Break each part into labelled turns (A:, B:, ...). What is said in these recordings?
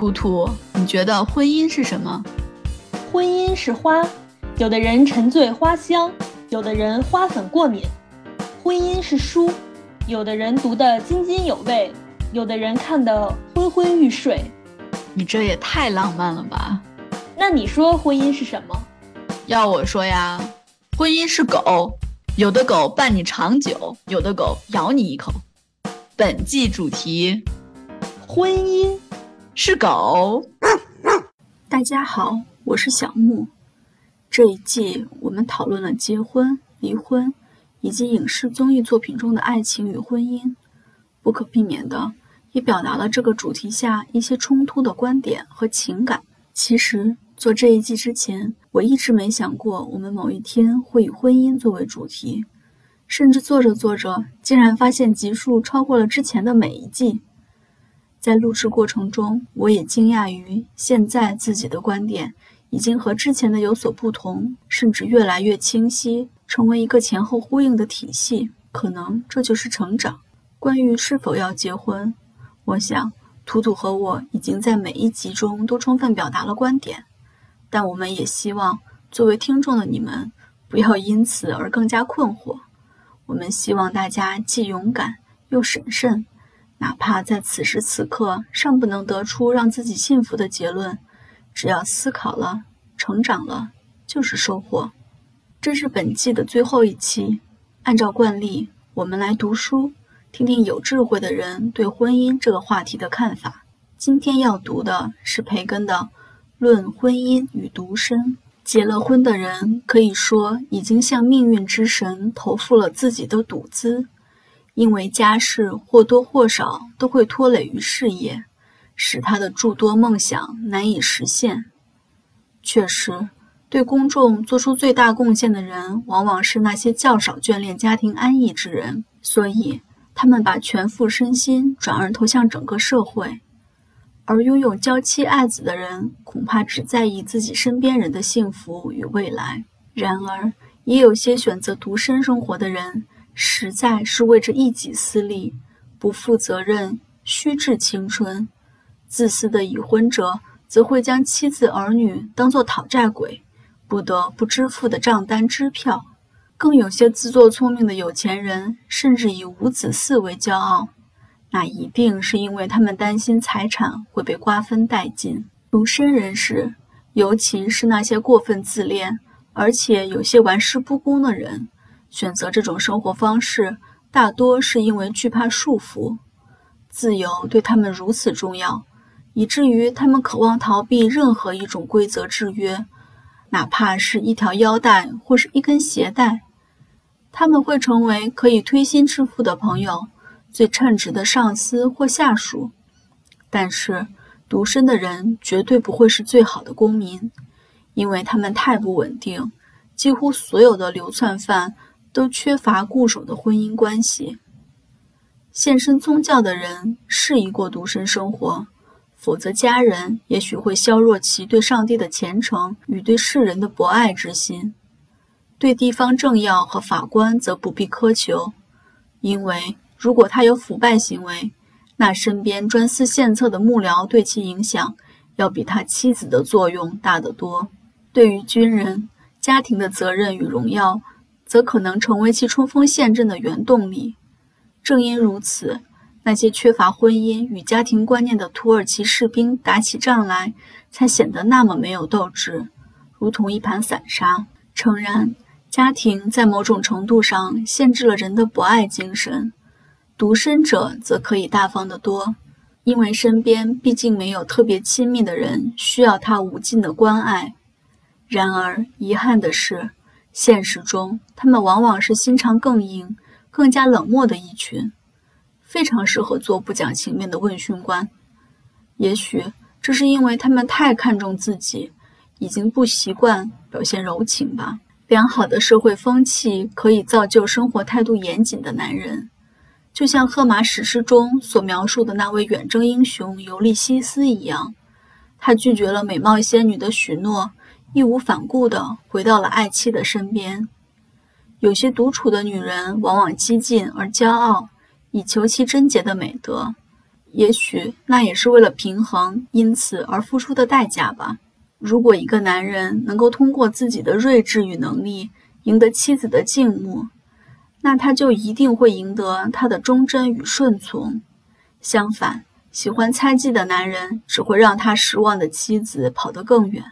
A: 图图，你觉得婚姻是什么？
B: 婚姻是花，有的人沉醉花香，有的人花粉过敏。婚姻是书，有的人读得津津有味，有的人看得昏昏欲睡。
A: 你这也太浪漫了吧？
B: 那你说婚姻是什么？
A: 要我说呀，婚姻是狗，有的狗伴你长久，有的狗咬你一口。本季主题：
B: 婚姻。
A: 是狗。
C: 大家好，我是小木。这一季我们讨论了结婚、离婚，以及影视综艺作品中的爱情与婚姻，不可避免的也表达了这个主题下一些冲突的观点和情感。其实做这一季之前，我一直没想过我们某一天会以婚姻作为主题，甚至做着做着，竟然发现集数超过了之前的每一季。在录制过程中，我也惊讶于现在自己的观点已经和之前的有所不同，甚至越来越清晰，成为一个前后呼应的体系。可能这就是成长。关于是否要结婚，我想图图和我已经在每一集中都充分表达了观点，但我们也希望作为听众的你们不要因此而更加困惑。我们希望大家既勇敢又审慎。哪怕在此时此刻尚不能得出让自己幸福的结论，只要思考了、成长了，就是收获。这是本季的最后一期，按照惯例，我们来读书，听听有智慧的人对婚姻这个话题的看法。今天要读的是培根的《论婚姻与独身》。结了婚的人可以说已经向命运之神投付了自己的赌资。因为家事或多或少都会拖累于事业，使他的诸多梦想难以实现。确实，对公众做出最大贡献的人，往往是那些较少眷恋家庭安逸之人，所以他们把全副身心转而投向整个社会。而拥有娇妻爱子的人，恐怕只在意自己身边人的幸福与未来。然而，也有些选择独身生活的人。实在是为着一己私利，不负责任，虚掷青春。自私的已婚者则会将妻子儿女当作讨债鬼，不得不支付的账单支票。更有些自作聪明的有钱人，甚至以无子嗣为骄傲，那一定是因为他们担心财产会被瓜分殆尽。独身人士，尤其是那些过分自恋而且有些玩世不恭的人。选择这种生活方式，大多是因为惧怕束缚，自由对他们如此重要，以至于他们渴望逃避任何一种规则制约，哪怕是一条腰带或是一根鞋带。他们会成为可以推心置腹的朋友，最称职的上司或下属。但是，独身的人绝对不会是最好的公民，因为他们太不稳定。几乎所有的流窜犯。都缺乏固守的婚姻关系。献身宗教的人适宜过独身生活，否则家人也许会削弱其对上帝的虔诚与对世人的博爱之心。对地方政要和法官则不必苛求，因为如果他有腐败行为，那身边专司献策的幕僚对其影响要比他妻子的作用大得多。对于军人，家庭的责任与荣耀。则可能成为其冲锋陷阵的原动力。正因如此，那些缺乏婚姻与家庭观念的土耳其士兵打起仗来，才显得那么没有斗志，如同一盘散沙。诚然，家庭在某种程度上限制了人的博爱精神，独身者则可以大方得多，因为身边毕竟没有特别亲密的人需要他无尽的关爱。然而，遗憾的是。现实中，他们往往是心肠更硬、更加冷漠的一群，非常适合做不讲情面的问讯官。也许这是因为他们太看重自己，已经不习惯表现柔情吧。良好的社会风气可以造就生活态度严谨的男人，就像荷马史诗中所描述的那位远征英雄尤利西斯一样，他拒绝了美貌仙女的许诺。义无反顾地回到了爱妻的身边。有些独处的女人往往激进而骄傲，以求其贞洁的美德；也许那也是为了平衡，因此而付出的代价吧。如果一个男人能够通过自己的睿智与能力赢得妻子的敬慕，那他就一定会赢得她的忠贞与顺从。相反，喜欢猜忌的男人只会让他失望的妻子跑得更远。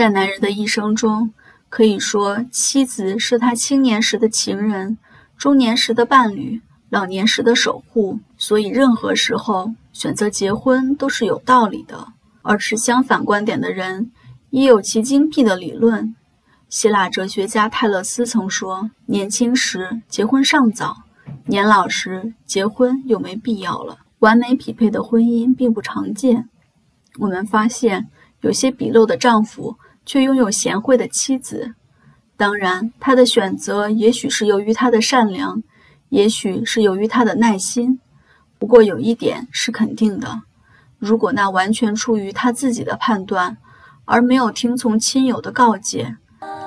C: 在男人的一生中，可以说妻子是他青年时的情人，中年时的伴侣，老年时的守护。所以，任何时候选择结婚都是有道理的。而持相反观点的人也有其精辟的理论。希腊哲学家泰勒斯曾说：“年轻时结婚尚早，年老时结婚又没必要了。”完美匹配的婚姻并不常见。我们发现，有些鄙陋的丈夫却拥有贤惠的妻子。当然，他的选择也许是由于他的善良，也许是由于他的耐心。不过，有一点是肯定的：如果那完全出于他自己的判断，而没有听从亲友的告诫。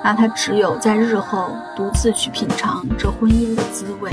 C: 那他只有在日后独自去品尝这婚姻的滋味。